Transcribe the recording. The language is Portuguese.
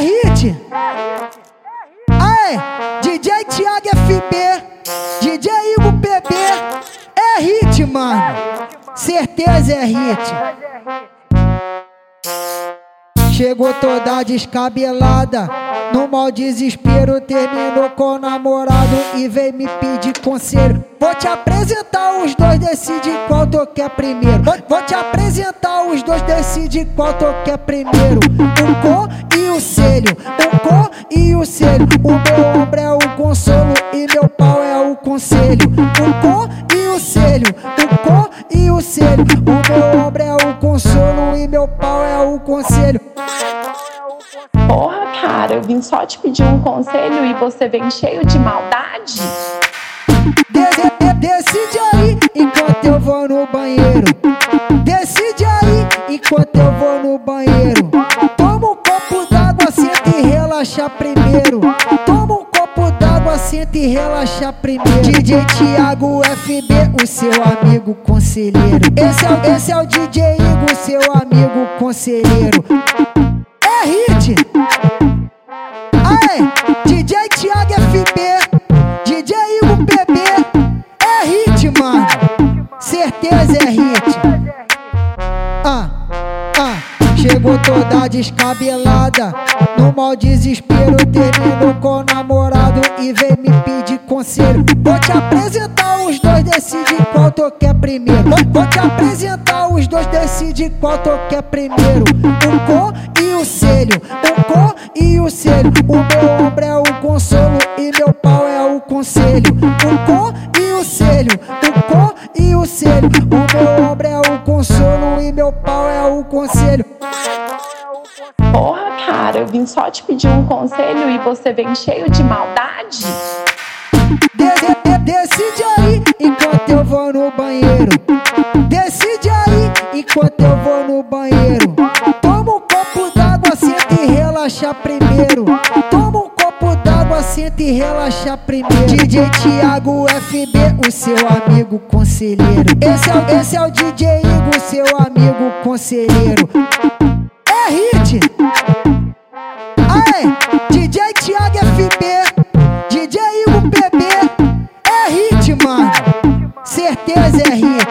É hit. Aê, DJ Thiago FB, DJ Igor PB. É hit, mano. Certeza é hit. Chegou toda descabelada. No mau desespero, terminou com o namorado e veio me pedir conselho. Vou te apresentar os dois, decide qual tu quer primeiro. Vou, te apresentar os dois, decide qual tu quer primeiro. O meu ombro é o consolo e meu pau é o conselho. O com e o selho, o com e o selho. O meu ombro é o consolo e meu pau é o conselho. Porra, cara, eu vim só te pedir um conselho e você vem cheio de maldade? De- de- decide aí enquanto eu vou no banheiro. Decide aí enquanto eu vou no banheiro. Senta e relaxa primeiro. Toma um copo d'água, senta e relaxa primeiro. DJ Thiago FB, o seu amigo conselheiro. Esse é, esse é o DJ Igor, seu amigo conselheiro. É hit. Aê, DJ Thiago FB, DJ Igor PB, é hit, mano. Certeza é hit. Ah, ah, chegou toda descabelada. No mau desespero, terminou com o namorado e veio me pedir conselho. Vou te apresentar os dois, decide qual tu quer primeiro. Vou, vou te apresentar os dois, decide qual tu quer primeiro. O com e o selho, o com e o selho. O meu ombro é o consolo e meu pau é o conselho. O com e o selho, o com e o selho. O meu ombro é o consolo e meu pau é o conselho. Porra, cara, eu vim só te pedir um conselho e você vem cheio de maldade? De- de- de- decide aí enquanto eu vou no banheiro. Decide aí enquanto eu vou no banheiro. Toma um copo d'água, senta e relaxa primeiro. Toma um copo d'água, senta e relaxa primeiro. DJ Thiago FB, o seu amigo conselheiro. Esse é, esse é o DJ Igor, seu amigo conselheiro. É noite. Ai, DJ Thiago FB, DJ Igor PB, é hit, mano. Certeza é hit.